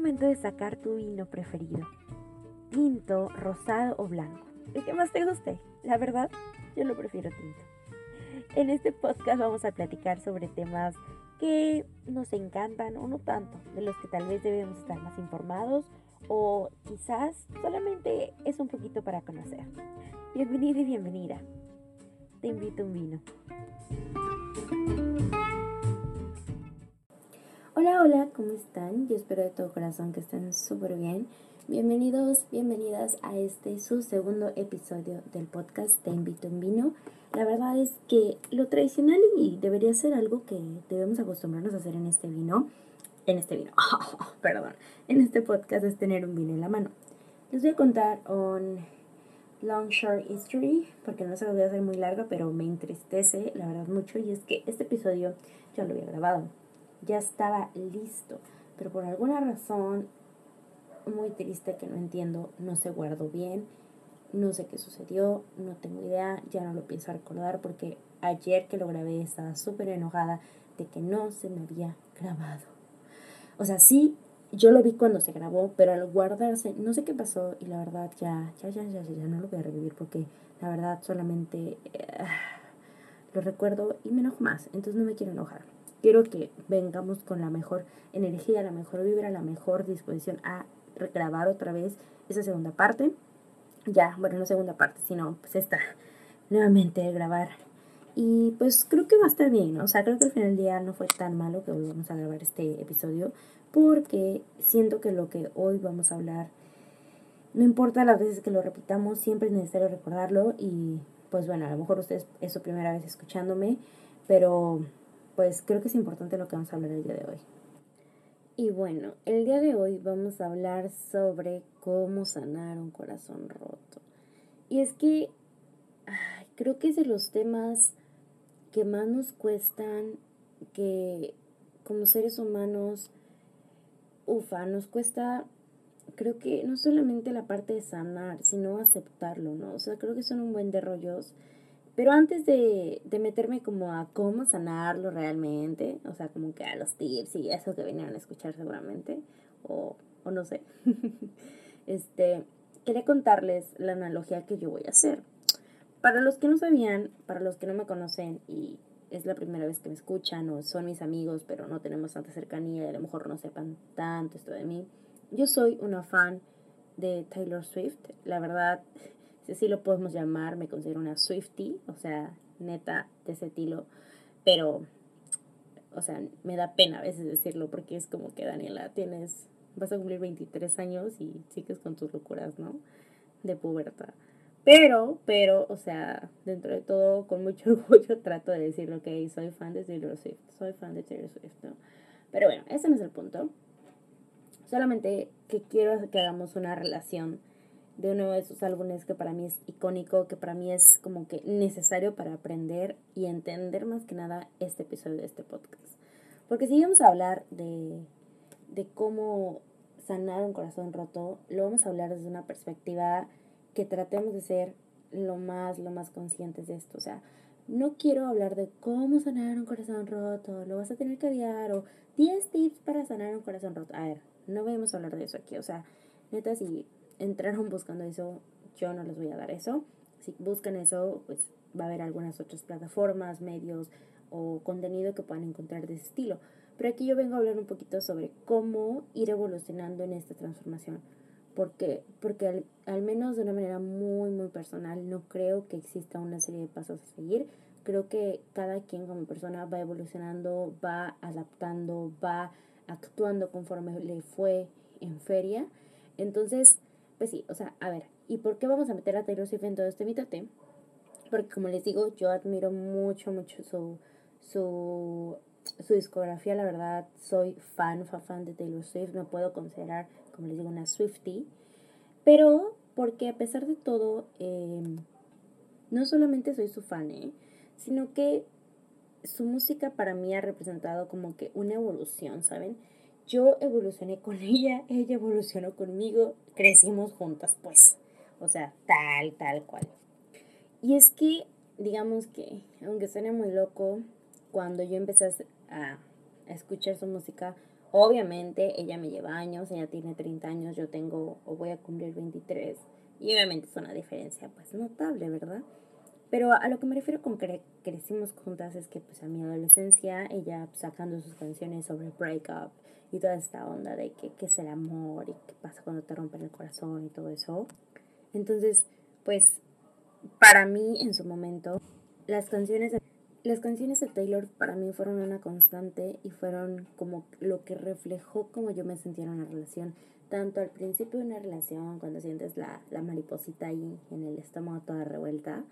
momento de sacar tu vino preferido. Tinto, rosado o blanco. El que más te guste. La verdad, yo lo prefiero tinto. En este podcast vamos a platicar sobre temas que nos encantan o no tanto, de los que tal vez debemos estar más informados o quizás solamente es un poquito para conocer. Bienvenido y bienvenida. Te invito a un vino. Hola, hola, ¿cómo están? Yo espero de todo corazón que estén súper bien. Bienvenidos, bienvenidas a este su segundo episodio del podcast Te invito un vino. La verdad es que lo tradicional y debería ser algo que debemos acostumbrarnos a hacer en este vino, en este vino, perdón, en este podcast es tener un vino en la mano. Les voy a contar un long short history, porque no se lo voy a hacer muy larga, pero me entristece, la verdad, mucho, y es que este episodio ya lo había grabado ya estaba listo, pero por alguna razón muy triste que no entiendo, no se guardó bien, no sé qué sucedió, no tengo idea, ya no lo pienso recordar porque ayer que lo grabé estaba súper enojada de que no se me había grabado. O sea, sí, yo lo vi cuando se grabó, pero al guardarse, no sé qué pasó y la verdad ya, ya, ya, ya, ya, no lo voy a revivir porque la verdad solamente eh, lo recuerdo y me enojo más, entonces no me quiero enojar. Quiero que vengamos con la mejor energía, la mejor vibra, la mejor disposición a grabar otra vez esa segunda parte. Ya, bueno, no segunda parte, sino pues esta, nuevamente grabar. Y pues creo que va a estar bien. O sea, creo que al final del día no fue tan malo que volvamos a grabar este episodio, porque siento que lo que hoy vamos a hablar, no importa las veces que lo repitamos, siempre es necesario recordarlo y pues bueno, a lo mejor ustedes es su primera vez escuchándome, pero pues creo que es importante lo que vamos a hablar el día de hoy. Y bueno, el día de hoy vamos a hablar sobre cómo sanar un corazón roto. Y es que creo que es de los temas que más nos cuestan, que como seres humanos, ufa, nos cuesta, creo que no solamente la parte de sanar, sino aceptarlo, ¿no? O sea, creo que son un buen de rollos pero antes de, meterme como a cómo sanarlo realmente, o sea, como que a los tips y eso que vinieron a escuchar seguramente, o, o no sé, este, quería contarles la analogía que yo voy a hacer. Para los que no sabían, para los que no me conocen y es la primera vez que me escuchan o son mis amigos, pero no tenemos tanta cercanía y a lo mejor no sepan tanto esto de mí, yo soy una fan de Taylor Swift. La verdad, si así lo podemos llamar, me considero una Swiftie, o sea, neta de ese estilo, pero, o sea, me da pena a veces decirlo porque es como que Daniela, tienes, vas a cumplir 23 años y sigues con tus locuras, ¿no? De pubertad. Pero, pero, o sea, dentro de todo, con mucho orgullo trato de decirlo, ok, soy fan de Taylor Swift, soy fan de Taylor Swift, ¿no? Pero bueno, ese no es el punto. Solamente que quiero que hagamos una relación de uno de esos álbumes que para mí es icónico, que para mí es como que necesario para aprender y entender más que nada este episodio de este podcast. Porque si vamos a hablar de, de cómo sanar un corazón roto, lo vamos a hablar desde una perspectiva que tratemos de ser lo más, lo más conscientes de esto. O sea, no quiero hablar de cómo sanar un corazón roto, lo vas a tener que odiar, o 10 tips para sanar un corazón roto. A ver, no vamos a hablar de eso aquí. O sea, neta, si entraron buscando eso, yo no les voy a dar eso. Si buscan eso, pues va a haber algunas otras plataformas, medios o contenido que puedan encontrar de ese estilo. Pero aquí yo vengo a hablar un poquito sobre cómo ir evolucionando en esta transformación. ¿Por qué? Porque al, al, menos de una manera muy, muy personal, no creo que exista una serie de pasos a seguir. Creo que cada quien como persona va evolucionando, va adaptando, va actuando conforme le fue en feria. Entonces, pues sí, o sea, a ver, ¿y por qué vamos a meter a Taylor Swift en todo este mitote? Porque como les digo, yo admiro mucho, mucho su, su, su discografía, la verdad, soy fan, fan, fan de Taylor Swift, me puedo considerar, como les digo, una Swiftie, pero porque a pesar de todo, em, no solamente soy su fan, ¿eh? sino que su música para mí ha representado como que una evolución, ¿saben? Yo evolucioné con ella, ella evolucionó conmigo, crecimos juntas, pues. O sea, tal, tal cual. Y es que, digamos que, aunque suene muy loco, cuando yo empecé a, escuchar su música, Obviamente ella me lleva años, ella tiene 30 años, yo tengo o voy a cumplir 23 y obviamente es una diferencia pues notable, ¿verdad? Pero a lo que me refiero con que crecimos juntas es que pues a mi adolescencia ella sacando sus canciones sobre breakup y toda esta onda de que, qué es el amor y qué pasa cuando te rompen el corazón y todo eso. Entonces, pues para mí en su momento las canciones las canciones de Taylor para mí fueron una constante y fueron como lo que reflejó cómo yo me sentía en una relación tanto al principio de una relación cuando sientes la, la mariposita ahí en el estómago toda revuelta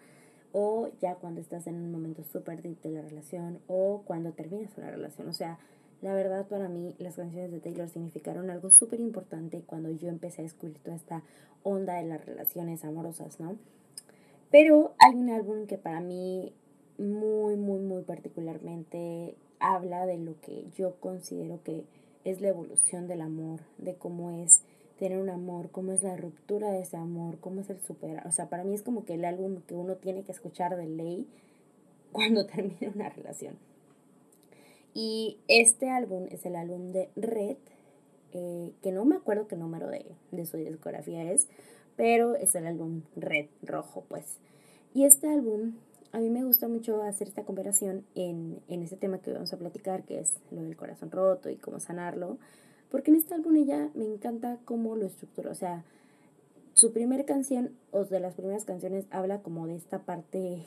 o ya cuando estás en un momento súper de la relación o cuando terminas una relación. O sea, la verdad para mí las canciones de Taylor significaron algo súper importante cuando yo empecé a descubrir toda esta onda de las relaciones amorosas, ¿no? Pero hay un álbum que para mí muy, muy, muy particularmente habla de lo que yo considero que es la evolución del amor, de cómo es tener un amor, cómo es la ruptura de ese amor, cómo es el superar. O sea, para mí es como que el álbum que uno tiene que escuchar de ley cuando termina una relación. Y este álbum es el álbum de Red, eh, que no me acuerdo qué número de, de su discografía es, pero es el álbum Red, rojo, pues. Y este álbum, a mí me gusta mucho hacer esta comparación en, en este tema que vamos a platicar, que es lo del corazón roto y cómo sanarlo porque en este álbum ella me encanta cómo lo estructura. O sea, su primera canción, o de las primeras canciones, habla como de esta parte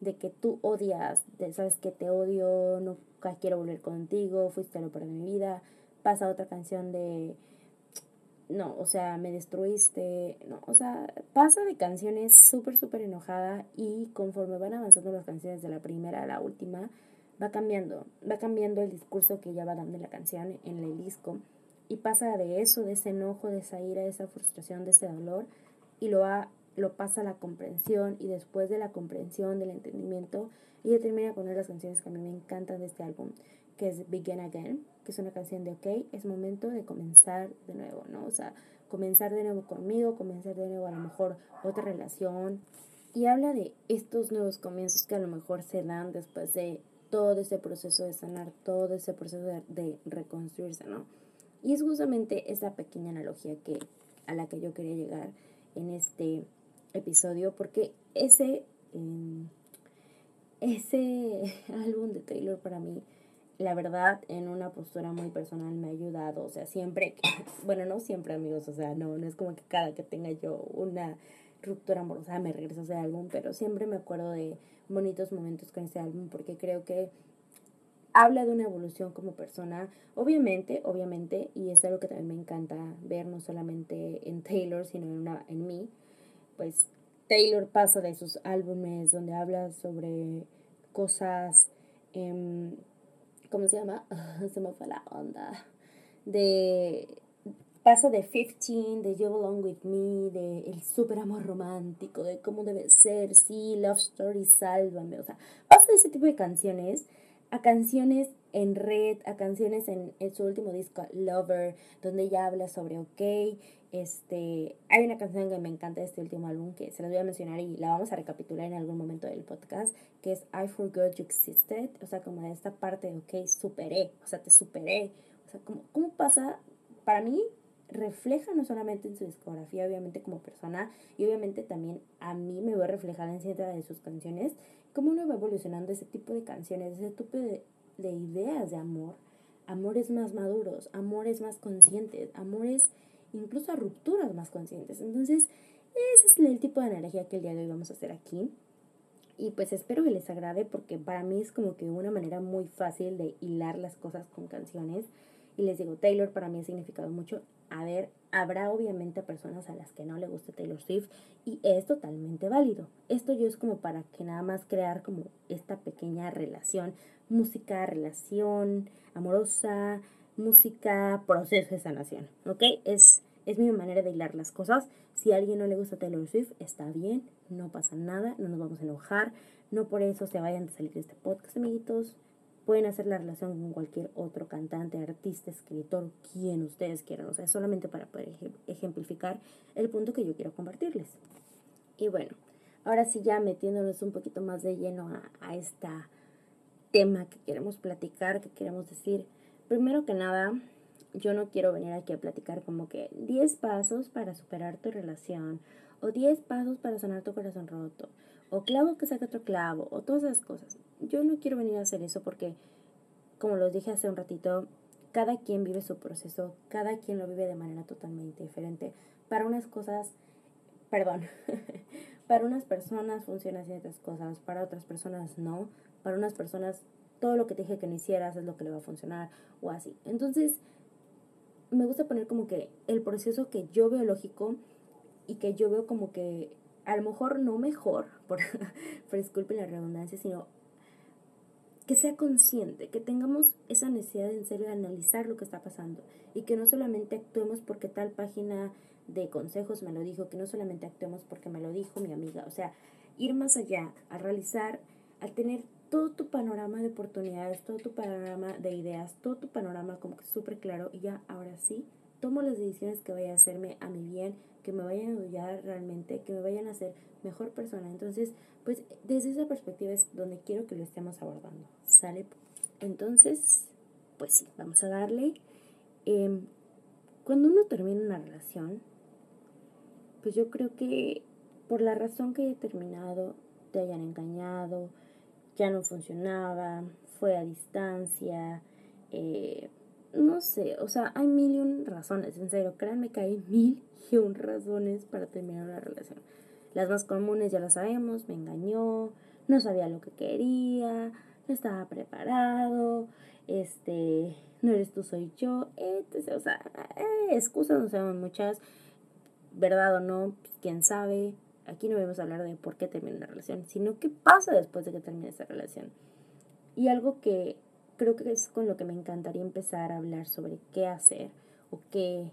de que tú odias, de, sabes que te odio, nunca quiero volver contigo, fuiste lo para mi vida. Pasa otra canción de, no, o sea, me destruiste, no, o sea, pasa de canciones súper, súper enojada y conforme van avanzando las canciones de la primera a la última, va cambiando, va cambiando el discurso que ella va dando en la canción, en el disco, y pasa de eso, de ese enojo, de esa ira, de esa frustración, de ese dolor, y lo, lo pasa a la comprensión, y después de la comprensión, del entendimiento, ella termina con una de las canciones que a mí me encantan de este álbum, que es Begin Again, que es una canción de, ok, es momento de comenzar de nuevo, ¿no? O sea, comenzar de nuevo conmigo, comenzar de nuevo a lo mejor otra relación. Y habla de estos nuevos comienzos que a lo mejor se dan después de todo ese proceso de sanar, todo ese proceso de, reconstruirse, ¿no? Y es justamente esa pequeña analogía que, a la que yo quería llegar en este episodio, porque ese, em, ese álbum de Taylor para mí, la verdad, en una postura muy personal me ha ayudado, o sea, siempre, bueno, no siempre amigos, o sea, no, no es como que cada que tenga yo una ruptura amorosa me regreso a ese álbum, pero siempre me acuerdo de bonitos momentos con ese álbum porque creo que habla de una evolución como persona, obviamente, obviamente, y es algo que también me encanta ver no solamente en Taylor, sino en, una, en mí, pues Taylor pasa de sus álbumes donde habla sobre cosas, eh, ¿cómo se llama? se me fue la onda, de pasa de 15, de You Belong With Me, de el super amor romántico, de cómo debe ser, sí, Love Story, Sálvame, o sea, pasa de ese tipo de canciones a canciones en red, a canciones en, su último disco, Lover, donde ella habla sobre OK, este, hay una canción que me encanta de este último álbum que se las voy a mencionar y la vamos a recapitular en algún momento del podcast, que es I Forgot You Existed, o sea, como de esta parte de OK, superé, o sea, te superé, o sea, como, ¿cómo pasa? Para mí, refleja no solamente en su discografía, obviamente como persona, y obviamente también a mí me voy a reflejar en ciertas de sus canciones, cómo uno va evolucionando ese tipo de canciones, ese tipo de, de ideas de amor, amores más maduros, amores más conscientes, amores incluso a rupturas más conscientes. Entonces, ese es el tipo de energía que el día de hoy vamos a hacer aquí. Y pues espero que les agrade porque para mí es como que una manera muy fácil de hilar las cosas con canciones. Y les digo, Taylor para mí ha significado mucho a ver, habrá obviamente personas a las que no le guste Taylor Swift y es totalmente válido. Esto yo es como para que nada más crear como esta pequeña relación, música, relación amorosa, música, proceso de sanación, ¿ok? Es, es mi manera de hilar las cosas. Si a alguien no le gusta Taylor Swift, está bien, no pasa nada, no nos vamos a enojar, no por eso se vayan a salir de este podcast, amiguitos. Pueden hacer la relación con cualquier otro cantante, artista, escritor, quien ustedes quieran. O sea, solamente para poder ejemplificar el punto que yo quiero compartirles. Y bueno, ahora sí ya metiéndonos un poquito más de lleno a, a este tema que queremos platicar, que queremos decir, primero que nada, yo no quiero venir aquí a platicar como que 10 pasos para superar tu relación, o 10 pasos para sanar tu corazón roto, o clavo que saca otro clavo, o todas esas cosas. Yo no quiero venir a hacer eso porque, como los dije hace un ratito, cada quien vive su proceso, cada quien lo vive de manera totalmente diferente. Para unas cosas, perdón, para unas personas funcionan ciertas cosas, para otras personas no, para unas personas todo lo que te dije que no hicieras es lo que le va a funcionar o así. Entonces, me gusta poner como que el proceso que yo veo lógico y que yo veo como que a lo mejor no mejor, por, disculpen la redundancia, sino que sea consciente, que tengamos esa necesidad en serio de analizar lo que está pasando y que no solamente actuemos porque tal página de consejos me lo dijo, que no solamente actuemos porque me lo dijo mi amiga, o sea, ir más allá, a realizar, al tener todo tu panorama de oportunidades, todo tu panorama de ideas, todo tu panorama como que súper claro y ya ahora sí, tomo las decisiones que vayan a hacerme a mi bien, que me vayan a ayudar realmente, que me vayan a hacer mejor persona. Entonces, pues desde esa perspectiva es donde quiero que lo estemos abordando. ¿Sale? Entonces, pues sí, vamos a darle. Em, cuando uno termina una relación, pues yo creo que por la razón que haya terminado, te hayan engañado, ya no funcionaba, fue a distancia, eh, no sé, o sea, hay mil y un razones, en serio, créanme que hay mil y un razones para terminar una relación. Las más comunes ya las sabemos, me engañó, no sabía lo que quería, no estaba preparado, este, no eres tú, soy yo, etc. O sea, eh, excusas no sabemos muchas, verdad o no, pues, quién sabe, Aquí no vamos a hablar de por qué termina una relación, sino qué pasa después de que termine esa relación. Y algo que creo que es con lo que me encantaría empezar a hablar sobre qué hacer o qué,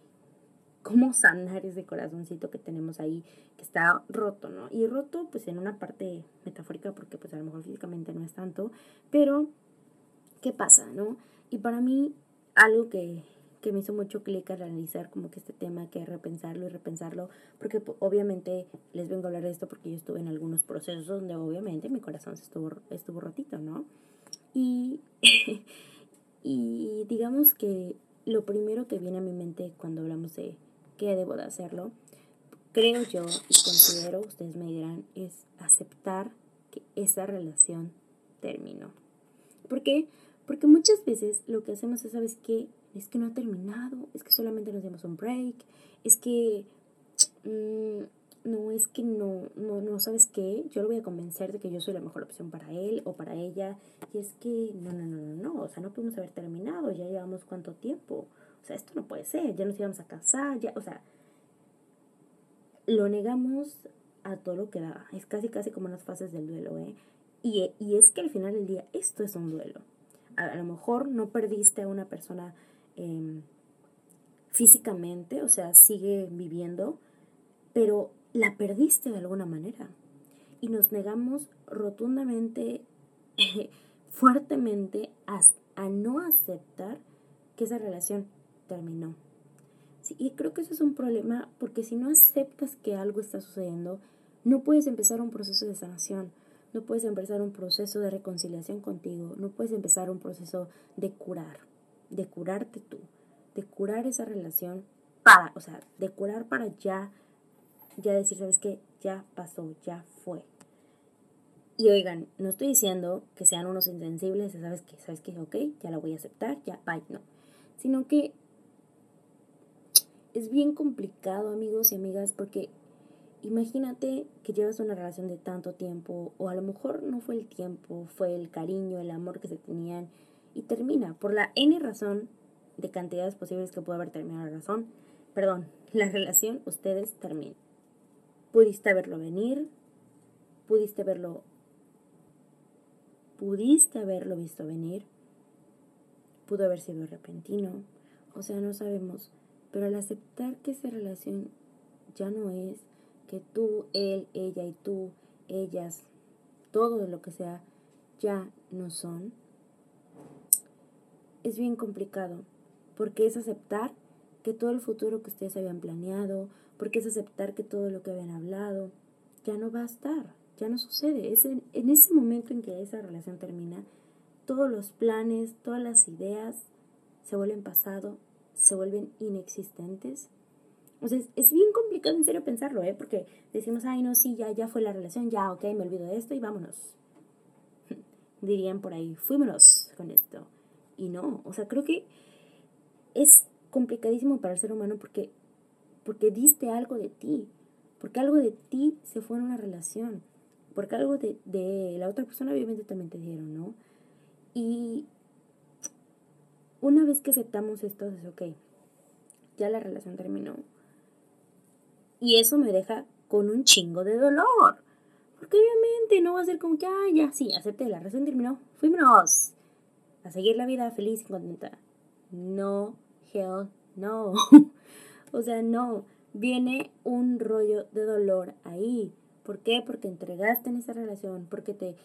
cómo sanar ese corazoncito que tenemos ahí que está roto, ¿no? Y roto pues en una parte metafórica porque pues a lo mejor físicamente no es tanto, pero ¿qué pasa, no? Y para mí algo que que me hizo mucho clic al analizar como que este tema, que repensarlo y repensarlo, porque obviamente les vengo a hablar de esto porque yo estuve en algunos procesos donde obviamente mi corazón se estuvo, estuvo rotito, ¿no? Y, y digamos que lo primero que viene a mi mente cuando hablamos de qué debo de hacerlo, creo yo y considero, ustedes me dirán, es aceptar que esa relación terminó. ¿Por qué? Porque muchas veces lo que hacemos es, ¿sabes qué? es que no ha terminado, es que solamente nos dimos un break, es que mm, no, es que no, no, no, ¿sabes qué? Yo lo voy a convencer de que yo soy la mejor opción para él o para ella, y es que no, no, no, no, no, o sea, no podemos haber terminado, ya llevamos cuánto tiempo, o sea, esto no puede ser, ya nos íbamos a casar, ya, o sea, lo negamos a todo lo que da, es casi, casi como las fases del duelo, ¿eh? Y, y es que al final del día esto es un duelo. A, a lo mejor no perdiste a una persona Em, físicamente, o sea, sigue viviendo, pero la perdiste de alguna manera. Y nos negamos rotundamente, fuertemente a, no aceptar que esa relación terminó. y creo que eso es un problema porque si no aceptas que algo está sucediendo, no puedes empezar un proceso de sanación, no puedes empezar un proceso de reconciliación contigo, no puedes empezar un proceso de curar de curarte tú, de curar esa relación para, o sea, de curar para ya, ya decir, ¿sabes qué? Ya pasó, ya fue. Y oigan, no estoy diciendo que sean unos insensibles, ¿sabes qué? ¿Sabes qué? Ok, ya la voy a aceptar, ya, bye, no. Sino que es bien complicado, amigos y amigas, porque imagínate que llevas una relación de tanto tiempo, o a lo mejor no fue el tiempo, fue el cariño, el amor que se tenían, y termina por la N razón de cantidades posibles que puede haber terminado la razón. Perdón, la relación, ustedes terminan. Pudiste verlo venir, pudiste verlo, pudiste haberlo visto venir, pudo haber sido repentino, o sea, no sabemos, pero al aceptar que esa relación ya no es, que tú, él, ella y tú, ellas, todo lo que sea, ya no son, es bien complicado, porque es aceptar que todo el futuro que ustedes habían planeado, porque es aceptar que todo lo que habían hablado ya no va a estar, ya no sucede. Es en, ese momento en que esa relación termina, todos los planes, todas las ideas se vuelven pasado, se vuelven inexistentes. O sea, es, bien complicado en serio pensarlo, ¿eh? Porque decimos, ay, no, sí, ya, ya fue la relación, ya, ok, me olvido de esto y vámonos. Dirían por ahí, fuímonos con esto. Y no, o sea, creo que es complicadísimo para el ser humano porque, porque diste algo de ti, porque algo de ti se fue en una relación, porque algo de, de la otra persona obviamente también te dieron, ¿no? Y una vez que aceptamos esto, es ok, ya la relación terminó. Y eso me deja con un chingo de dolor. Porque obviamente no va a ser como que, ah, ya, sí, acepté, la relación terminó, fuimos a seguir la vida feliz y contenta. No, hell, no. o sea, no. Viene un rollo de dolor ahí. ¿Por qué? Porque entregaste en esa relación, porque te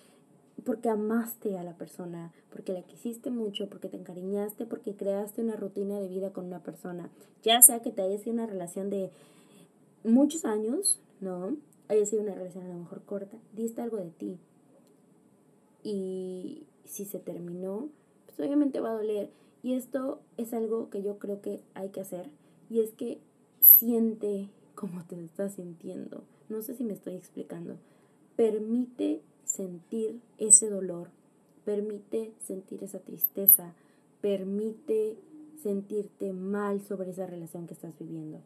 porque amaste a la persona, porque la quisiste mucho, porque te encariñaste, porque creaste una rutina de vida con una persona. Ya sea que te haya sido una relación de muchos años, ¿no? Haya sido una relación a lo mejor corta, diste algo de ti. Y si se terminó, pues obviamente va a doler. Y esto es algo que yo creo que hay que hacer. Y es que siente como te estás sintiendo. No sé si me estoy explicando. Permite sentir ese dolor, permite sentir esa tristeza, permite sentirte mal sobre esa relación que estás viviendo.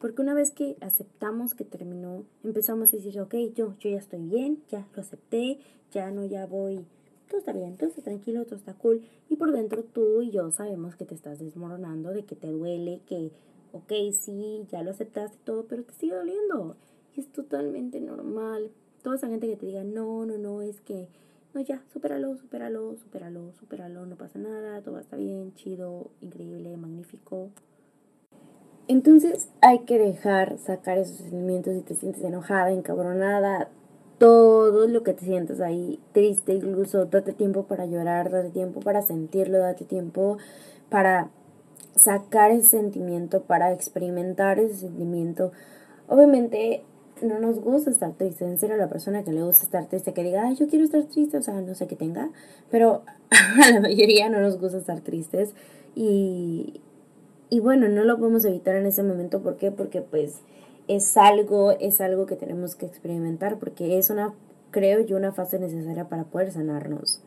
Porque una vez que aceptamos que terminó, empezamos a decir, ok, yo, yo ya estoy bien, ya lo acepté, ya no, ya voy, todo está bien, todo está tranquilo, todo está cool. Y por dentro tú y yo sabemos que te estás desmoronando, de que te duele, que, ok, sí, ya lo aceptaste todo, pero te sigue doliendo. Y es totalmente normal toda esa gente que te diga, no, no, no, es que, no, ya, supéralo, supéralo, supéralo, supéralo, no pasa nada, todo está bien, chido, increíble, magnífico. Entonces hay que dejar sacar esos sentimientos si te sientes enojada, encabronada, todo lo que te sientas ahí triste, incluso date tiempo para llorar, date tiempo para sentirlo, date tiempo para sacar ese sentimiento, para experimentar ese sentimiento. Obviamente no nos gusta estar triste. En serio, la persona que le gusta estar triste, que diga, ay, yo quiero estar triste, o sea, no sé qué tenga, pero a la mayoría no nos gusta estar tristes. Y, y bueno, no lo podemos evitar en ese momento. ¿Por qué? Porque pues es algo, es algo que tenemos que experimentar, porque es una, creo yo, una fase necesaria para poder sanarnos.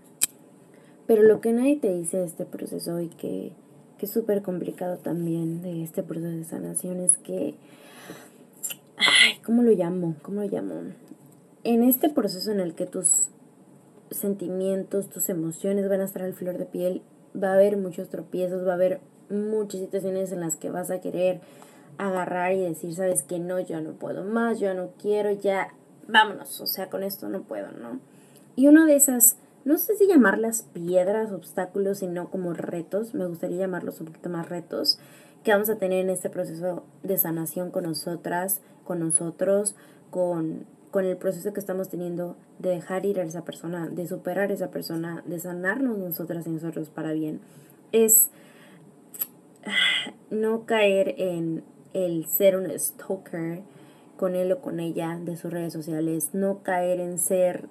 Pero lo que nadie te dice de este proceso y que, que es súper complicado también de este proceso de sanación es que ay, ¿cómo lo llamo? ¿Cómo lo llamo? En este proceso en el que tus sentimientos, tus emociones van a estar al flor de piel, va a haber muchos tropiezos, va a haber muchas situaciones en las que vas a querer agarrar y decir, sabes que no, yo no puedo más, yo no quiero, ya, vámonos, o sea, con esto no puedo, ¿no? Y una de esas, no sé si llamarlas piedras, obstáculos, sino como retos, me gustaría llamarlos un poquito más retos, que vamos a tener en este proceso de sanación con nosotras, con nosotros, con, con el proceso que estamos teniendo de dejar ir a esa persona, de superar a esa persona, de sanarnos nosotras y nosotros para bien, es no caer en el ser un stalker con él o con ella de sus redes sociales, no caer en ser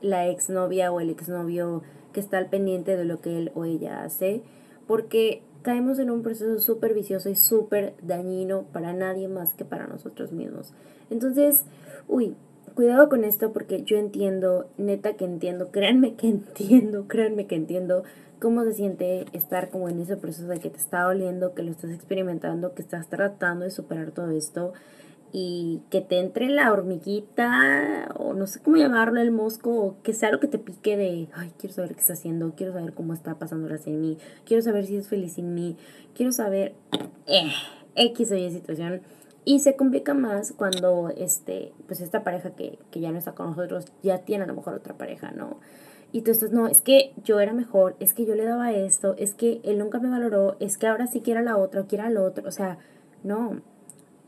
la exnovia o el exnovio que está al pendiente de lo que él o ella hace, porque caemos en un proceso súper vicioso y súper dañino para nadie más que para nosotros mismos. Entonces, uy, cuidado con esto porque yo entiendo, neta que entiendo, créanme que entiendo, créanme que entiendo cómo se siente estar como en ese proceso de que te está doliendo, que lo estás experimentando, que estás tratando de superar todo esto y que te entre la hormiguita o no sé cómo llamarlo, el mosco o que sea lo que te pique de, ay, quiero saber qué está haciendo, quiero saber cómo está pasando la en mí, quiero saber si es feliz sin mí, quiero saber eh, X o Y situación. Y se complica más cuando este, pues esta pareja que, que ya no está con nosotros ya tiene a lo mejor otra pareja, ¿no? Y tú estás, no, es que yo era mejor, es que yo le daba esto, es que él nunca me valoró, es que ahora sí quiera la otra o quiera al otro, o sea, no,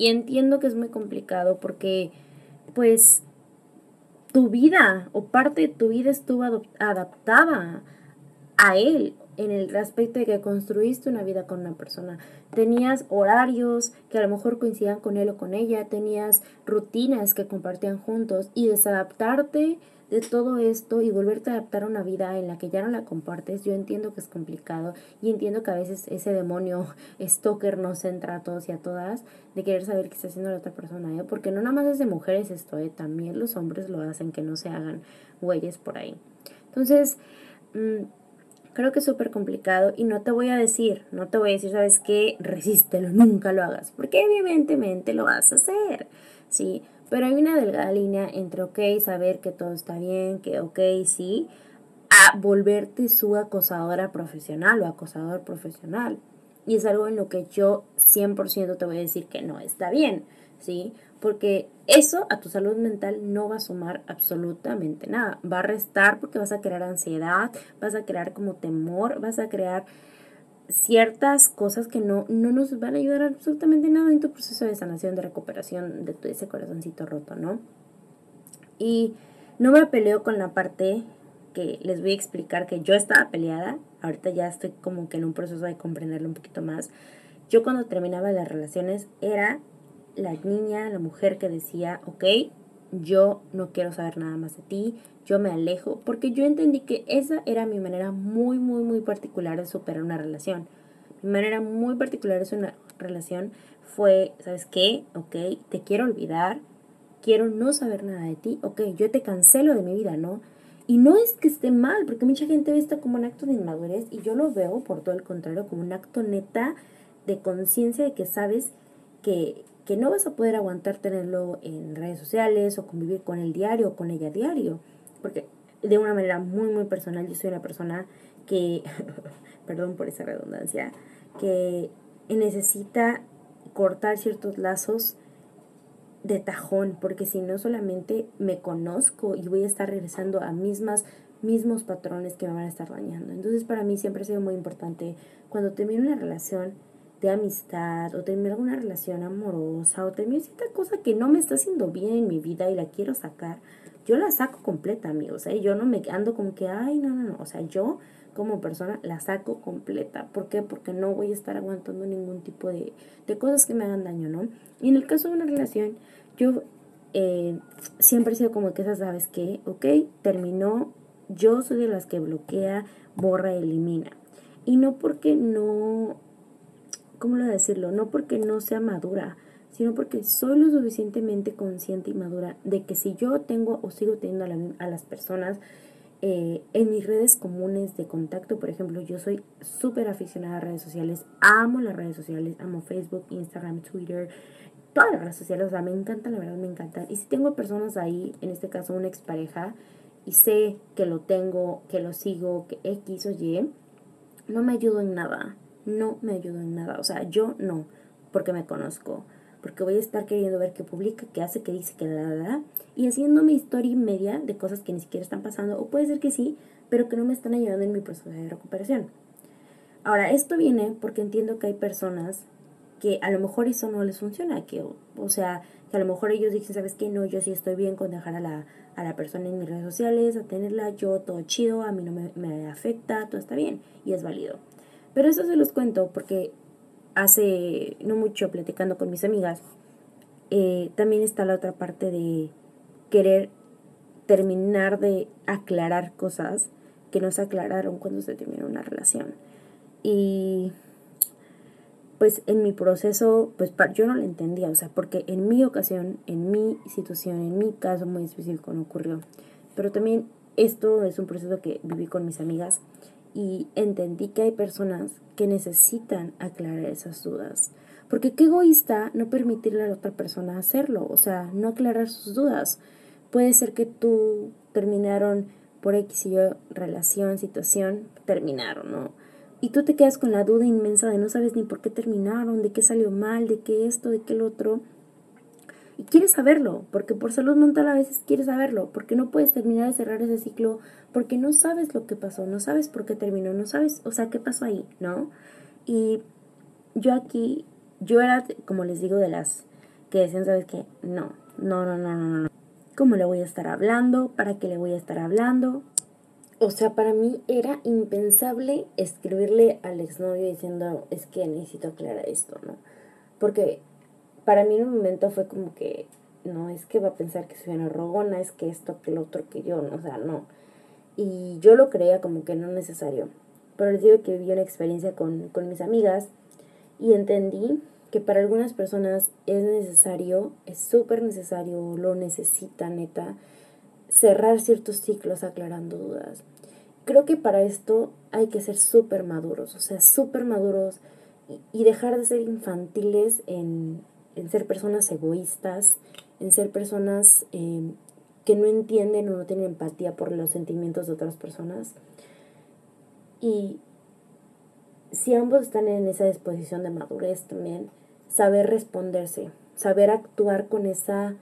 y entiendo que es muy complicado porque, pues, tu vida o parte de tu vida estuvo adaptada a él en el aspecto de que construiste una vida con una persona. Tenías horarios que a lo mejor coincidían con él o con ella, tenías rutinas que compartían juntos y desadaptarte de todo esto y volverte a adaptar a una vida en la que ya no la compartes, yo entiendo que es complicado y entiendo que a veces ese demonio stalker nos entra a todos y a todas de querer saber qué está haciendo la otra persona, ¿eh? porque no nada más es de mujeres esto, ¿eh? también los hombres lo hacen que no se hagan güeyes por ahí. Entonces, mm, creo que es súper complicado y no te voy a decir, no te voy a decir, ¿sabes qué? Resístelo, nunca lo hagas, porque evidentemente lo vas a hacer, ¿sí? Pero hay una delgada línea entre, ok, saber que todo está bien, que, ok, sí, a volverte su acosadora profesional o acosador profesional. Y es algo en lo que yo 100% te voy a decir que no está bien, ¿sí? Porque eso a tu salud mental no va a sumar absolutamente nada. Va a restar porque vas a crear ansiedad, vas a crear como temor, vas a crear ciertas cosas que no, no nos van a ayudar absolutamente nada en tu proceso de sanación, de recuperación de tu, ese corazoncito roto, ¿no? Y no me peleo con la parte que les voy a explicar que yo estaba peleada, ahorita ya estoy como que en un proceso de comprenderlo un poquito más. Yo cuando terminaba las relaciones era la niña, la mujer que decía, ok, yo no quiero saber nada más de ti, yo me alejo, porque yo entendí que esa era mi manera muy, muy, muy particular de superar una relación. Mi manera muy particular de una relación fue, ¿sabes qué? Ok, te quiero olvidar, quiero no saber nada de ti, ok, yo te cancelo de mi vida, ¿no? Y no es que esté mal, porque mucha gente ve esto como un acto de inmadurez y yo lo veo, por todo el contrario, como un acto neta de conciencia de que sabes que, que no vas a poder aguantar tenerlo en redes sociales o convivir con el diario o con ella diario porque de una manera muy, muy personal, yo soy una persona que, perdón por esa redundancia, que necesita cortar ciertos lazos de tajón, porque si no solamente me conozco y voy a estar regresando a mismas mismos patrones que me van a estar dañando. Entonces para mí siempre ha sido muy importante cuando termino una relación de amistad o termino alguna relación amorosa o termino cierta cosa que no me está haciendo bien en mi vida y la quiero sacar, yo la saco completa, amigos, ¿eh? Yo no me ando como que, ay, no, no, no, o sea, yo como persona la saco completa. ¿Por qué? Porque no voy a estar aguantando ningún tipo de, de cosas que me hagan daño, ¿no? Y en el caso de una relación, yo eh, siempre he sido como que ¿sabes qué? Ok, terminó, yo soy de las que bloquea, borra, elimina. Y no porque no, ¿cómo lo a decirlo? No porque no sea madura, sino porque soy lo suficientemente consciente y madura de que si yo tengo o sigo teniendo a, las personas eh, en mis redes comunes de contacto, por ejemplo, yo soy súper aficionada a redes sociales, amo las redes sociales, amo Facebook, Instagram, Twitter, todas las redes sociales, o sea, me encantan, la verdad me encantan. Y si tengo personas ahí, en este caso una expareja, y sé que lo tengo, que lo sigo, que X o Y, no me ayudo en nada, no me ayudo en nada, o sea, yo no, porque me conozco porque voy a estar queriendo ver qué publica, qué hace, qué dice, qué da, da, da, y haciendo mi historia media de cosas que ni siquiera están pasando, o puede ser que sí, pero que no me están ayudando en mi proceso de recuperación. Ahora, esto viene porque entiendo que hay personas que a lo mejor eso no les funciona, que, o, sea, que a lo mejor ellos dicen, ¿sabes qué? No, yo sí estoy bien con dejar a la, a la persona en mis redes sociales, a tenerla, yo todo chido, a mí no me, me afecta, todo está bien, y es válido. Pero eso se los cuento porque hace no mucho platicando con mis amigas, eh, también está la otra parte de querer terminar de aclarar cosas que no se aclararon cuando se terminó una relación. Y pues en mi proceso, pues yo no lo entendía, o sea, porque en mi ocasión, en mi situación, en mi caso muy específico no ocurrió. Pero también esto es un proceso que viví con mis amigas y entendí que hay personas que necesitan aclarar esas dudas. Porque qué egoísta no permitirle a la otra persona hacerlo, o sea, no aclarar sus dudas. Puede ser que tú terminaron por X y relación, situación, terminaron, ¿no? Y tú te quedas con la duda inmensa de no sabes ni por qué terminaron, de qué salió mal, de qué esto, de qué el otro. Y quieres saberlo, porque por salud mental a veces quieres saberlo, porque no puedes terminar de cerrar ese ciclo, porque no sabes lo que pasó, no sabes por qué terminó, no sabes, o sea, qué pasó ahí, ¿no? Y yo aquí, yo era, como les digo, de las que decían, ¿sabes qué? No, no, no, no, no, no. ¿Cómo le voy a estar hablando? ¿Para qué le voy a estar hablando? o sea, para mí era impensable escribirle al exnovio diciendo, es que necesito aclarar esto, ¿no? Porque para mí en un momento fue como que, no, es que va a pensar que soy una rogona, es que esto, que lo otro, que yo, ¿no? o sea, no. Y yo lo creía como que no necesario. Pero les digo que viví una experiencia con, con mis amigas y entendí que para algunas personas es necesario, es súper necesario, lo necesita neta, cerrar ciertos ciclos aclarando dudas. Creo que para esto hay que ser súper maduros, o sea, súper maduros y, dejar de ser infantiles en, ser personas egoístas, en ser personas em, que no entienden o no tienen empatía por los sentimientos de otras personas. Y si ambos están en esa disposición de madurez también, saber responderse, saber actuar con esa,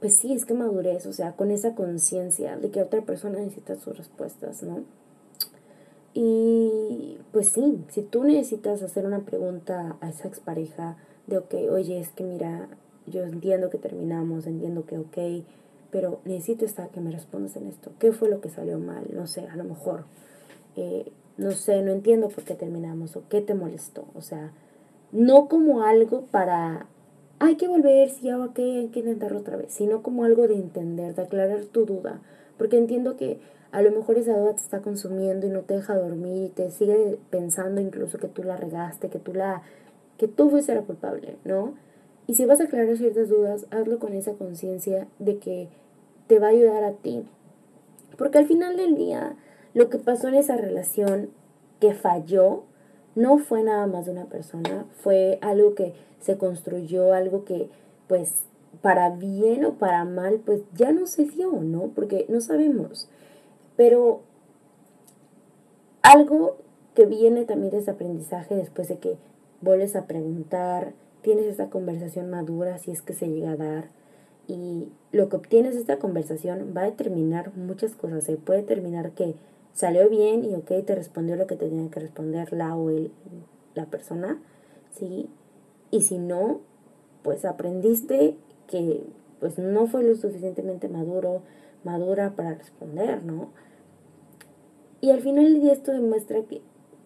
pues sí, es que madurez, o sea, con esa conciencia de que otra persona necesita sus respuestas, ¿no? Y pues sí, si tú necesitas hacer una pregunta a esa expareja de, ok, oye, es que mira, yo entiendo que terminamos, entiendo que ok, pero necesito estar que me respondas en esto. ¿Qué fue lo que salió mal? No sé, a lo mejor, eh, no sé, no entiendo por qué terminamos o qué te molestó. O sea, no como algo para, hay que volver, si hago que hay que intentarlo otra vez, sino como algo de entender, de aclarar tu duda, porque entiendo que a lo mejor esa duda te está consumiendo y no te deja dormir y te sigue pensando incluso que tú la regaste, que tú la, que tú fuiste la culpable, ¿no? Y si vas a aclarar ciertas dudas, hazlo con esa conciencia de que te va a ayudar a ti. Porque al final del día, lo que pasó en esa relación que falló, no fue nada más de una persona, fue algo que se construyó, algo que pues para bien o para mal pues ya no se dio, ¿no? Porque no sabemos. Pero algo que viene también de ese aprendizaje después de que vuelves a preguntar, tienes esta conversación madura si es que se llega a dar y lo que obtienes de esta conversación va a determinar muchas cosas. Se puede determinar que salió bien y ok, te respondió lo que te tenía que responder la o el, la persona, ¿sí? Y si no, pues aprendiste que pues no fue lo suficientemente maduro, madura para responder, ¿no? Y al final del día esto demuestra que,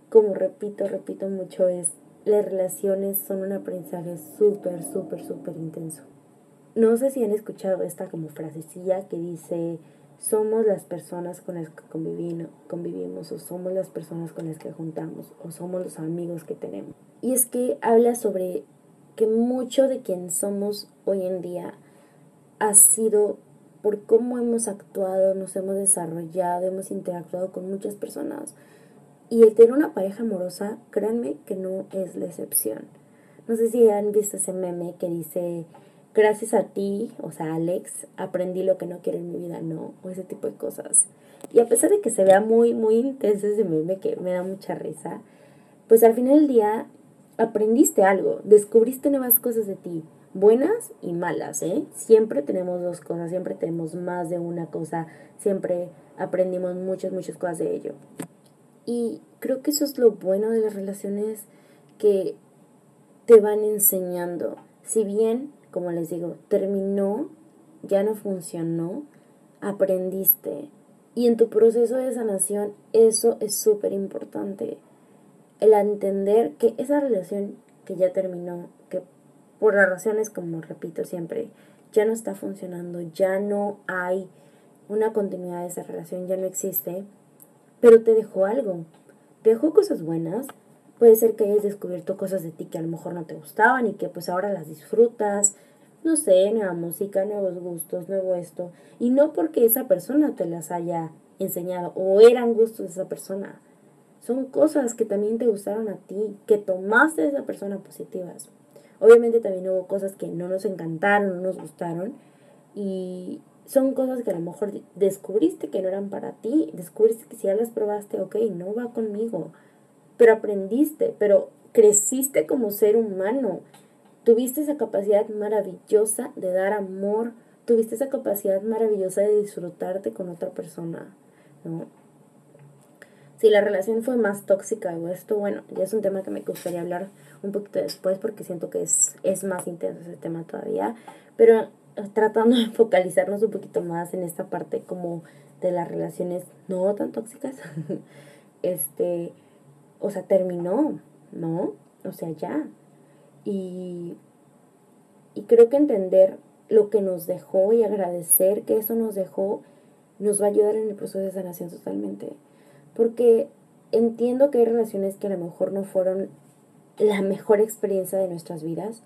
como repito, repito mucho, es las relaciones son un aprendizaje súper, súper, súper intenso. No sé si han escuchado esta como frasecilla que dice, somos las personas con las que convivimos, o somos las personas con las que juntamos o somos los amigos que tenemos. Y es que habla sobre que mucho de quien somos hoy en día ha sido por cómo hemos actuado, nos hemos desarrollado, hemos interactuado con muchas personas. Y el tener una pareja amorosa, créanme que no es la excepción. No sé si han visto ese meme que dice, gracias a ti, o sea, Alex, aprendí lo que no quiero en mi vida, no, o ese tipo de cosas. Y a pesar de que se vea muy, muy intenso ese meme, que me da mucha risa, pues al final del día aprendiste algo, descubriste nuevas cosas de ti, buenas y malas, ¿eh? Siempre tenemos dos cosas, siempre tenemos más de una cosa, siempre aprendimos muchas, muchas cosas de ello. Y creo que eso es lo bueno de las relaciones que te van enseñando. Si bien como les digo, terminó, ya no funcionó, aprendiste. Y en tu proceso de sanación eso es súper importante. El entender que esa relación que ya terminó, que por las razones, como repito siempre, ya no está funcionando, ya no hay una continuidad de esa relación, ya no existe, pero te dejó algo. Te dejó cosas buenas, Puede ser que hayas descubierto cosas de ti que a lo mejor no te gustaban y que pues ahora las disfrutas. No sé, nueva música, nuevos gustos, nuevo esto. Y no porque esa persona te las haya enseñado o eran gustos de esa persona. Son cosas que también te gustaron a ti, que tomaste de esa persona positivas. Obviamente también hubo cosas que no nos encantaron, no nos gustaron. Y son cosas que a lo mejor descubriste que no eran para ti. Descubriste que si ya las probaste, ok, no va conmigo pero aprendiste, pero creciste como ser humano. Tuviste esa capacidad maravillosa de dar amor, tuviste esa capacidad maravillosa de disfrutarte con otra persona, ¿no? Si la relación fue más tóxica o esto, bueno, ya es un tema que me gustaría hablar un poquito después porque siento que es, es más intenso ese tema todavía, pero tratando de focalizarnos un poquito más en esta parte como de las relaciones no tan tóxicas, este, o sea, terminó, ¿no? O sea, ya. Y, y creo que entender lo que nos dejó y agradecer que eso nos dejó nos va a ayudar en el proceso de sanación totalmente. Porque entiendo que hay relaciones que a lo mejor no fueron la mejor experiencia de nuestras vidas,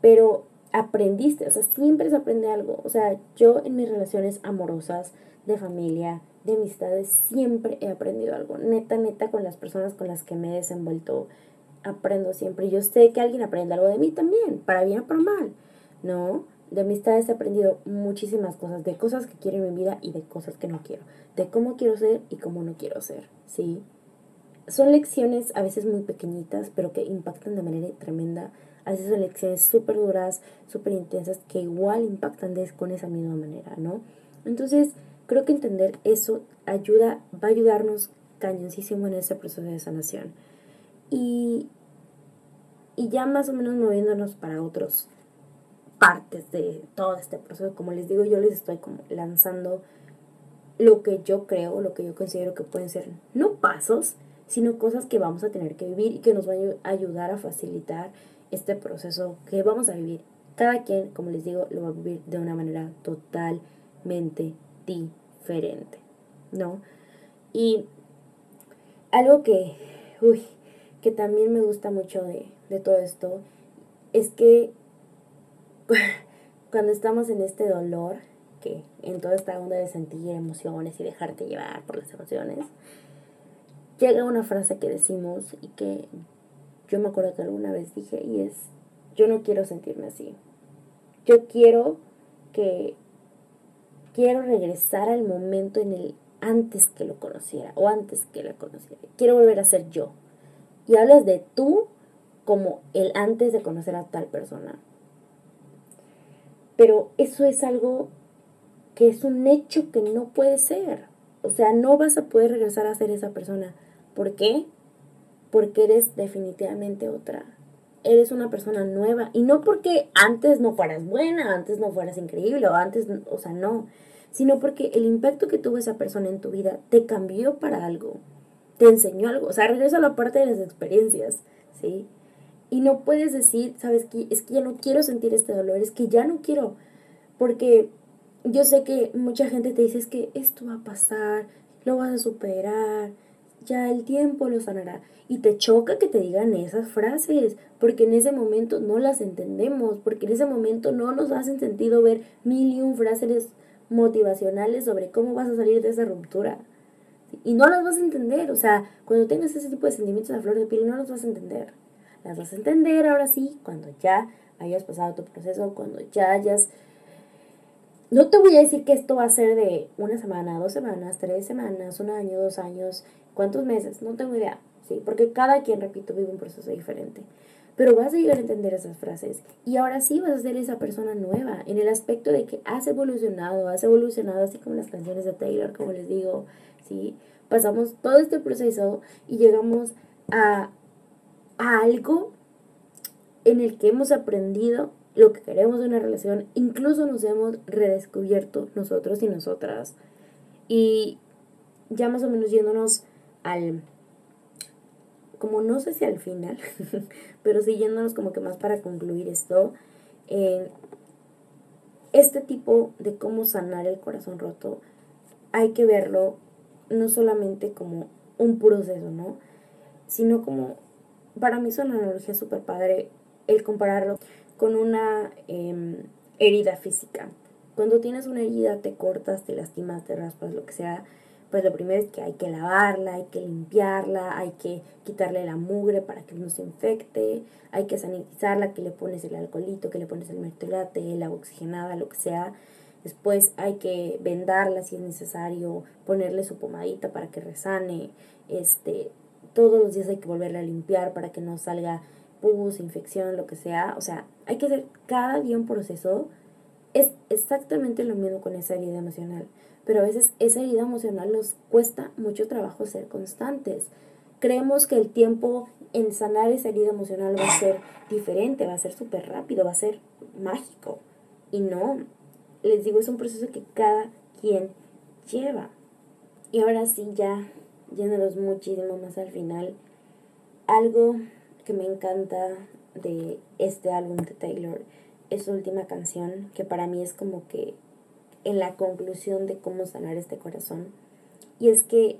pero aprendiste, o sea, siempre se aprende algo. O sea, yo en mis relaciones amorosas, de familia, de amistades, siempre he aprendido algo. Neta, neta, con las personas con las que me he desenvuelto, aprendo siempre. Yo sé que alguien aprende algo de mí también, para bien o para mal, ¿no? De amistades he aprendido muchísimas cosas, de cosas que quiero en mi vida y de cosas que no quiero, de cómo quiero ser y cómo no quiero ser, ¿sí? Son lecciones a veces muy pequeñitas, pero que impactan de manera tremenda. A veces son lecciones súper duras, súper intensas, que igual impactan de, con esa misma manera, ¿no? Entonces, creo que entender eso ayuda, va a ayudarnos cañoncísimo en ese proceso de sanación. Y, y ya más o menos moviéndonos para otros partes de todo este proceso, como les digo, yo les estoy lanzando lo que yo creo, lo que yo considero que pueden ser no pasos, sino cosas que vamos a tener que vivir y que nos van a ayudar a facilitar este proceso que vamos a vivir. Cada quien, como les digo, lo va a vivir de una manera totalmente diferente, ¿no? Y algo que, uy, que también me gusta mucho de, de todo esto es que cuando estamos en este dolor, que en toda esta onda de sentir emociones y dejarte llevar por las emociones, llega una frase que decimos y que yo me acuerdo que alguna vez dije y es, yo no quiero sentirme así. Yo quiero que, quiero regresar al momento en el antes que lo conociera o antes que lo conociera. Quiero volver a ser yo. Y hablas de tú como el antes de conocer a tal persona. Pero eso es algo que es un hecho que no puede ser. O sea, no vas a poder regresar a ser esa persona. ¿Por qué? Porque eres definitivamente otra. Eres una persona nueva. Y no porque antes no fueras buena, antes no fueras increíble, o antes, o sea, no. Sino porque el impacto que tuvo esa persona en tu vida te cambió para algo. Te enseñó algo. O sea, regresa a la parte de las experiencias, ¿sí? Y no puedes decir, sabes que es que ya no quiero sentir este dolor, es que ya no quiero. Porque yo sé que mucha gente te dice es que esto va a pasar, lo vas a superar, ya el tiempo lo sanará. Y te choca que te digan esas frases, porque en ese momento no las entendemos, porque en ese momento no nos hacen sentido ver mil y un frases motivacionales sobre cómo vas a salir de esa ruptura. Y no las vas a entender, o sea, cuando tengas ese tipo de sentimientos a flor de piel, no los vas a entender. Las vas a entender ahora sí, cuando ya hayas pasado tu proceso, cuando ya hayas no te voy a decir que esto va a ser de una semana, dos semanas, tres semanas, un año, dos años, cuántos meses, no tengo idea, ¿sí? Porque cada quien, repito, vive un proceso diferente. Pero vas a llegar a entender esas frases y ahora sí vas a ser esa persona nueva en el aspecto de que has evolucionado, has evolucionado así como las canciones de Taylor, como les digo, ¿sí? Pasamos todo este proceso y llegamos a, a algo en el que hemos aprendido lo que queremos de una relación, incluso nos hemos redescubierto nosotros y nosotras. Y ya más o menos yéndonos al, como no sé si al final, pero sí yéndonos como que más para concluir esto, este tipo de cómo sanar el corazón roto, hay que verlo no solamente como un proceso, ¿no? Sino como, para mí es una analogía súper padre el compararlo con una em, herida física. Cuando tienes una herida, te cortas, te lastimas, te raspas, lo que sea, pues lo primero es que hay que lavarla, hay que limpiarla, hay que quitarle la mugre para que no se infecte, hay que sanitizarla, que le pones el alcoholito, que le pones el mertiolate, el agua oxigenada, lo que sea. Después hay que vendarla si es necesario, ponerle su pomadita para que resane. Este, todos los días hay que volverla a limpiar para que no salga pus, infección, lo que sea. O sea, hay que hacer cada día un proceso. Es exactamente lo mismo con esa herida emocional. Pero a veces esa herida emocional nos cuesta mucho trabajo ser constantes. Creemos que el tiempo en sanar esa herida emocional va a ser diferente, va a ser súper rápido, va a ser mágico. Y no, les digo, es un proceso que cada quien lleva, Y ahora sí, ya yéndonos muchísimo más al final, algo que me encanta de este álbum de Taylor es su última canción, que para mí es como que en la conclusión de cómo sanar este corazón. Y es que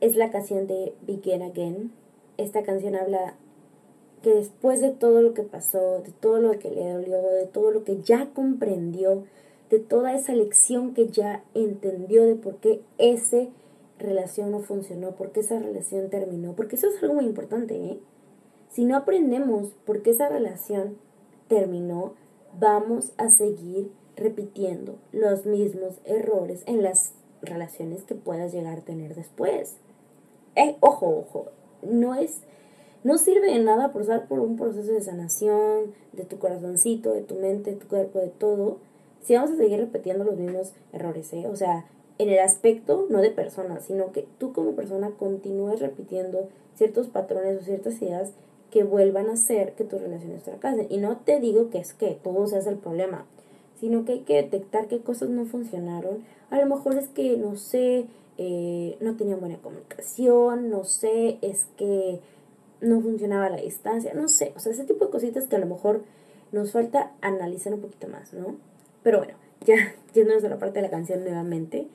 es la canción de Begin Again. Esta canción habla que después de todo lo que pasó, de todo lo que le dolió, de todo lo que ya comprendió, de toda esa lección que ya entendió de por qué esa relación no funcionó, por qué esa relación terminó, porque eso es algo muy importante, ¿eh? Si no aprendemos por qué esa relación terminó, vamos a seguir repitiendo los mismos errores en las relaciones que puedas llegar a tener después. Eh, ojo, ojo, no es no sirve de nada pasar por un proceso de sanación de tu corazoncito, de tu mente, de tu cuerpo, de todo, si vamos a seguir repitiendo los mismos errores, ¿eh? O sea, en el aspecto no de persona, sino que tú como persona continúes repitiendo ciertos patrones o ciertas ideas que vuelvan a hacer que tus relaciones fracasen. Y no te digo que es que todo sea el problema, sino que hay que detectar qué cosas no funcionaron. A lo mejor es que, no sé, eh, no tenían buena comunicación, no sé, es que no funcionaba la distancia, no sé, o sea, ese tipo de cositas que a lo mejor nos falta analizar un poquito más, ¿no? Pero bueno, ya yéndonos a la parte de la canción nuevamente,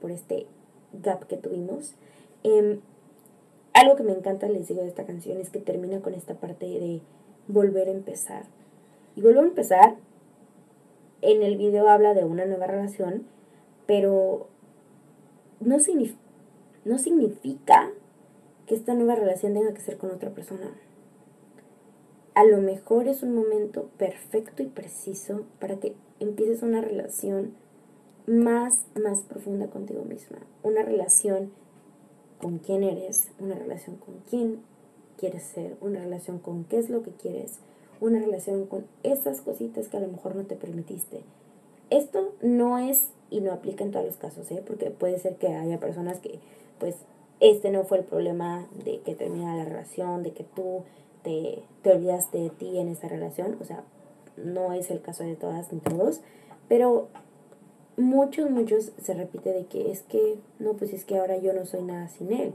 por este gap que tuvimos. Em, algo que me encanta, les digo, de esta canción es que termina con esta parte de volver a empezar. Y volver a empezar, en el video habla de una nueva relación, pero no, significa que esta nueva relación tenga que ser con otra persona. A lo mejor es un momento perfecto y preciso para que empieces una relación más, más profunda contigo misma. Una relación con quién eres, una relación con quién quieres ser, una relación con qué es lo que quieres, una relación con esas cositas que a lo mejor no te permitiste. Esto no es y no aplica en todos los casos, ¿eh? porque puede ser que haya personas que pues este no fue el problema de que termina la relación, de que tú te, te olvidaste de ti en esa relación, o sea, no es el caso de todas ni todos, pero muchos, muchos se repite de que es que, no, pues es que ahora yo no soy nada sin él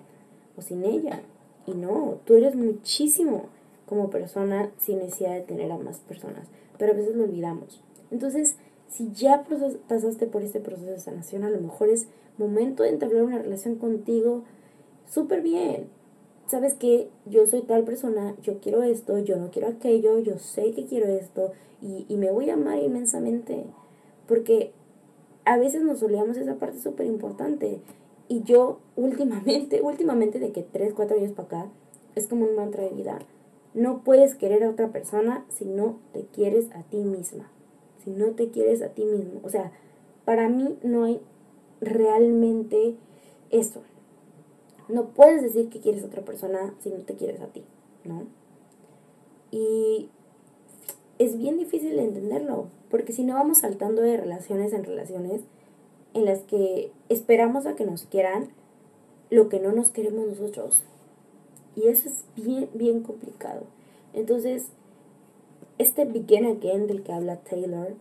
o sin ella. Y no, tú eres muchísimo como persona sin necesidad de tener a más personas, pero a veces lo olvidamos. Entonces, si ya pasaste por este proceso de sanación, a lo mejor es momento de entablar una relación contigo súper bien. Sabes que yo soy tal persona, yo quiero esto, yo no quiero aquello, yo sé que quiero esto y, y me voy a amar inmensamente. Porque a veces nos olvidamos esa parte súper importante. Y yo últimamente, últimamente de que 3, 4 años para acá, es como un mantra de vida. No puedes querer a otra persona si no te quieres a ti misma. Si no te quieres a ti mismo. O sea, para mí no hay realmente eso. No puedes decir que quieres a otra persona si no te quieres a ti, ¿no? Y es bien difícil de entenderlo, porque si no vamos saltando de relaciones en relaciones en las que esperamos a que nos quieran lo que no nos queremos nosotros. Y eso es bien, bien complicado. Entonces, este begin again del que habla Taylor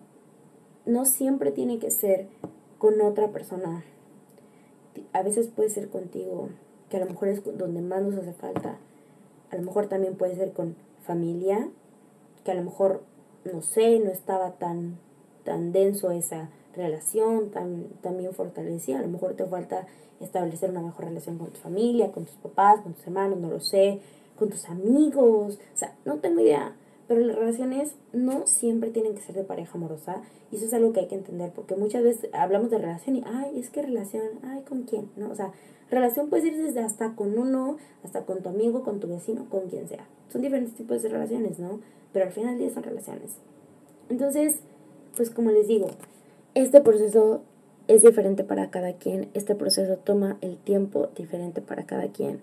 no siempre tiene que ser con otra persona. A veces puede ser contigo, que a lo mejor es donde más nos hace falta. A lo mejor también puede ser con familia, que a lo mejor, no sé, no estaba tan, tan denso esa relación, tan bien fortalecida. A lo mejor te falta establecer una mejor relación con tu familia, con tus papás, con tus hermanos, no lo sé, con tus amigos. O sea, no tengo idea. Pero las relaciones no siempre tienen que ser de pareja amorosa. Y eso es algo que hay que entender, porque muchas veces hablamos de relación y, ay, es que relación, ay, ¿con quién? ¿No? O sea, Relación puede ser desde hasta con uno, hasta con tu amigo, con tu vecino, con quien sea. Son diferentes tipos de relaciones, ¿no? Pero al final del día son relaciones. Entonces, pues como les digo, este proceso es diferente para cada quien. Este proceso toma el tiempo diferente para cada quien.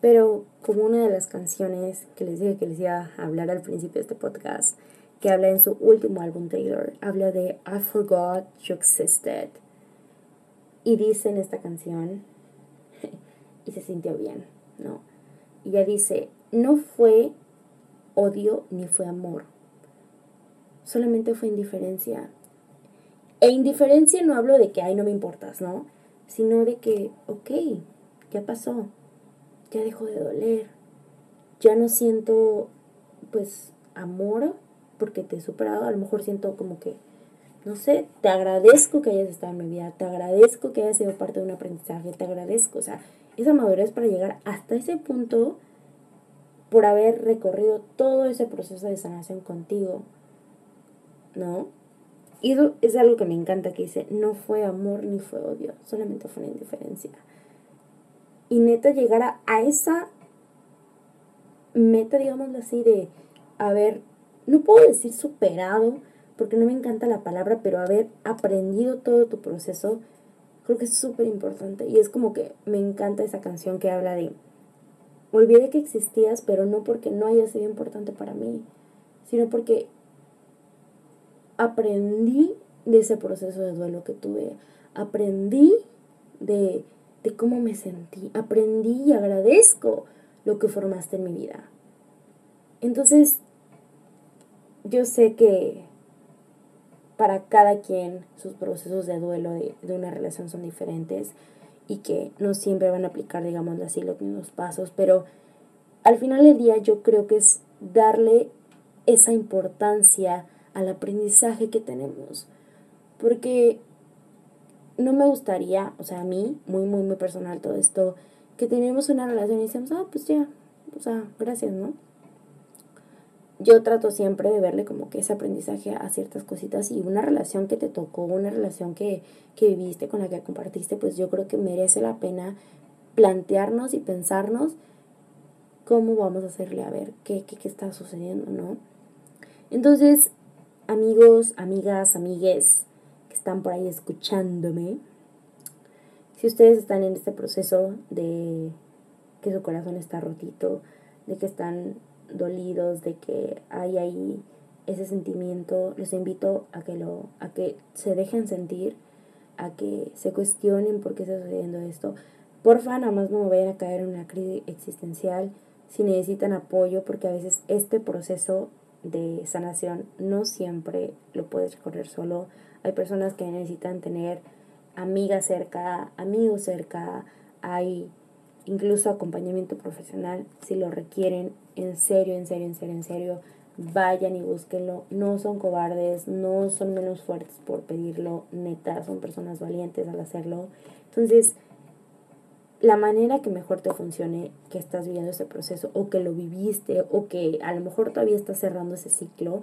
Pero como una de las canciones que les dije que les iba a hablar al principio de este podcast, que habla en su último álbum Taylor, habla de I forgot you existed. Y dice en esta canción, y se sintió bien, ¿no? Y ella dice, no fue odio ni fue amor, solamente fue indiferencia. E indiferencia no hablo de que, ay, no me importas, ¿no? sino de que, ok, ya pasó, ya dejó de doler, ya no siento pues amor porque te he superado, a lo mejor siento como que, no sé, te agradezco que hayas estado en mi vida, te agradezco que hayas sido parte de un aprendizaje, te agradezco, o sea, esa madurez para llegar hasta ese punto por haber recorrido todo ese proceso de sanación contigo, ¿no? Y es algo que me encanta, que dice, no fue amor ni fue odio, solamente fue una indiferencia. Y neta llegar a, esa meta, digámoslo así, de haber, no puedo decir superado, porque no me encanta la palabra, pero haber aprendido todo tu proceso, creo que es súper importante. Y es como que me encanta esa canción que habla de, olvidé que existías, pero no porque no haya sido importante para mí, sino porque aprendí de ese proceso de duelo que tuve, aprendí de, de cómo me sentí, aprendí y agradezco lo que formaste en mi vida. Entonces, yo sé que para cada quien sus procesos de duelo de, de, una relación son diferentes y que no siempre van a aplicar, digamos así, los mismos pasos, pero al final del día yo creo que es darle esa importancia al aprendizaje que tenemos. Porque no me gustaría, o sea, a mí, muy, muy, muy personal todo esto, que tenemos una relación y decimos, ah, pues ya, o sea, gracias, ¿no? Yo trato siempre de verle como que ese aprendizaje a ciertas cositas y una relación que te tocó, una relación que, que viviste, con la que compartiste, pues yo creo que merece la pena plantearnos y pensarnos cómo vamos a hacerle a ver qué, qué, qué está sucediendo, ¿no? Entonces, amigos, amigas, amigues que están por ahí escuchándome, si ustedes están en este proceso de que su corazón está rotito, de que están dolidos, de que hay ahí ese sentimiento, les invito a que lo a que se dejen sentir, a que se cuestionen por qué está sucediendo esto. Porfa, nada más no me vayan a caer en una crisis existencial si necesitan apoyo, porque a veces este proceso de sanación no siempre lo puedes recorrer solo. Hay personas que necesitan tener amigas cerca, amigos cerca, hay incluso acompañamiento profesional si lo requieren. En serio, en serio, en serio, en serio, vayan y búsquenlo. No son cobardes, no son menos fuertes por pedirlo, neta, son personas valientes al hacerlo. Entonces, la manera que mejor te funcione, que estás viviendo ese proceso o que lo viviste o que a lo mejor todavía estás cerrando ese ciclo,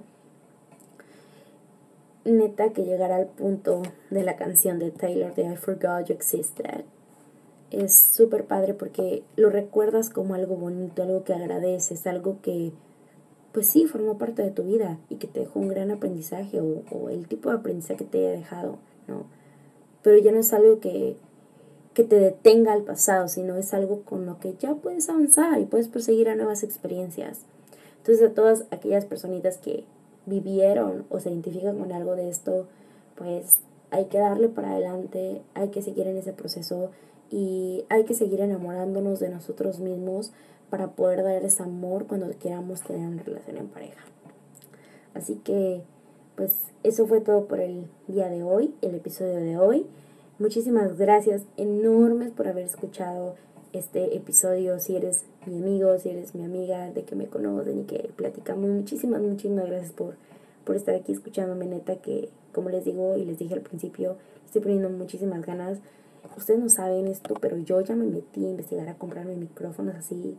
neta que llegar al punto de la canción de Taylor de I Forgot You Existed es súper padre porque lo recuerdas como algo bonito, algo que agradeces, algo que pues sí formó parte de tu vida y que te dejó un gran aprendizaje o, o el tipo de aprendizaje que te haya dejado, ¿no? Pero ya no es algo que que te detenga al pasado, sino es algo con lo que ya puedes avanzar y puedes proseguir a nuevas experiencias. Entonces a todas aquellas personitas que vivieron o se identifican con algo de esto, pues hay que darle para adelante, hay que seguir en ese proceso y hay que seguir enamorándonos de nosotros mismos para poder dar ese amor cuando queramos tener una relación en pareja. Así que, pues eso fue todo por el día de hoy, el episodio de hoy. Muchísimas gracias enormes por haber escuchado este episodio. Si eres mi amigo, si eres mi amiga, de que me conocen y que platicamos. Muchísimas, muchísimas gracias por, por estar aquí escuchándome, neta, que como les digo y les dije al principio, estoy poniendo muchísimas ganas. Ustedes no saben esto, pero yo ya me metí a investigar a comprarme micrófonos así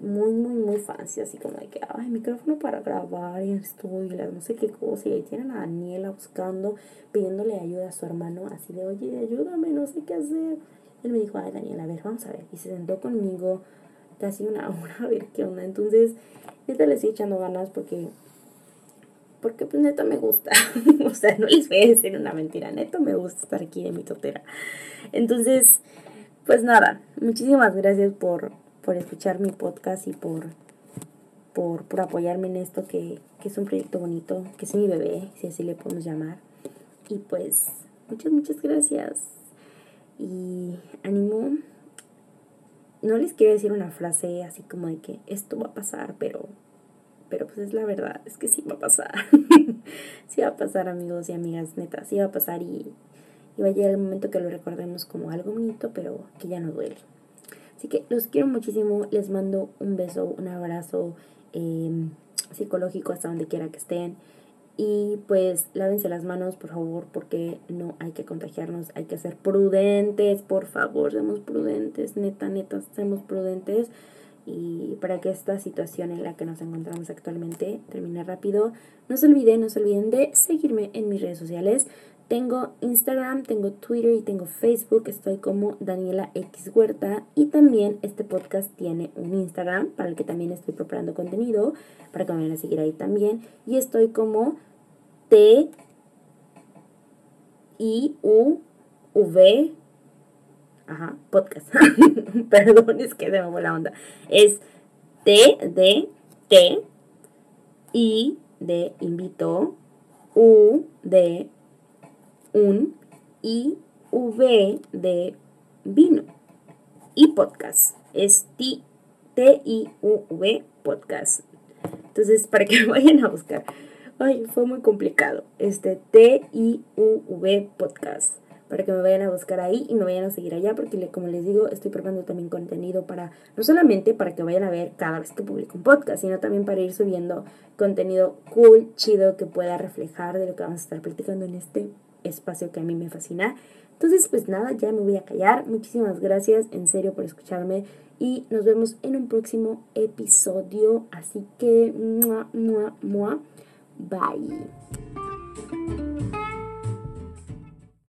muy, muy, muy fancy, así como de que, ay, micrófono para grabar en estudio, no sé qué cosa. Y ahí tienen a Daniela buscando, pidiéndole ayuda a su hermano, así de, oye, ayúdame, no sé qué hacer. Él me dijo, ay, Daniela, a ver, vamos a ver. Y se sentó conmigo casi una hora a ver qué onda. Entonces, neta le estoy echando ganas porque, porque pues neta me gusta. o sea, no les voy a decir una mentira, neta me gusta estar aquí de mi totera. Entonces, pues nada, muchísimas gracias por por escuchar mi podcast y por, por, por apoyarme en esto que, que es un proyecto bonito, que es mi bebé, si así le podemos llamar. Y pues, muchas, muchas gracias. Y ánimo. No les quiero decir una frase así como de que esto va a pasar, pero pero pues es la verdad, es que sí va a pasar. sí va a pasar, amigos y amigas, neta, sí va a pasar y, y va a llegar el momento que lo recordemos como algo bonito, pero que ya no duele. Así que los quiero muchísimo, les mando un beso, un abrazo em, psicológico hasta donde quiera que estén. Y pues lávense las manos, por favor, porque no hay que contagiarnos, hay que ser prudentes, por favor, seamos prudentes, neta, neta, seamos prudentes. Y para que esta situación en la que nos encontramos actualmente termine rápido, no se olviden, no se olviden de seguirme en mis redes sociales. Tengo Instagram, tengo Twitter y tengo Facebook. Estoy como Daniela X Huerta. Y también este podcast tiene un Instagram para el que también estoy preparando contenido. Para que me vayan a seguir ahí también. Y estoy como T I U V Ajá, podcast. Perdón, es que se me fue la onda. Es T de T I de invito U de un I V de vino y podcast. Es T, T I U V podcast. Entonces, para que me vayan a buscar. Ay, fue muy complicado. Este T I U V podcast. Para que me vayan a buscar ahí y me vayan a seguir allá porque como les digo, estoy preparando también contenido para no solamente para que vayan a ver cada vez que publico un podcast, sino también para ir subiendo contenido cool, chido que pueda reflejar de lo que vamos a estar platicando en este espacio que a mí me fascina. Entonces, pues nada, ya me voy a callar. Muchísimas gracias en serio por escucharme y nos vemos en un próximo episodio. Así que, mua, mua, mua. Bye.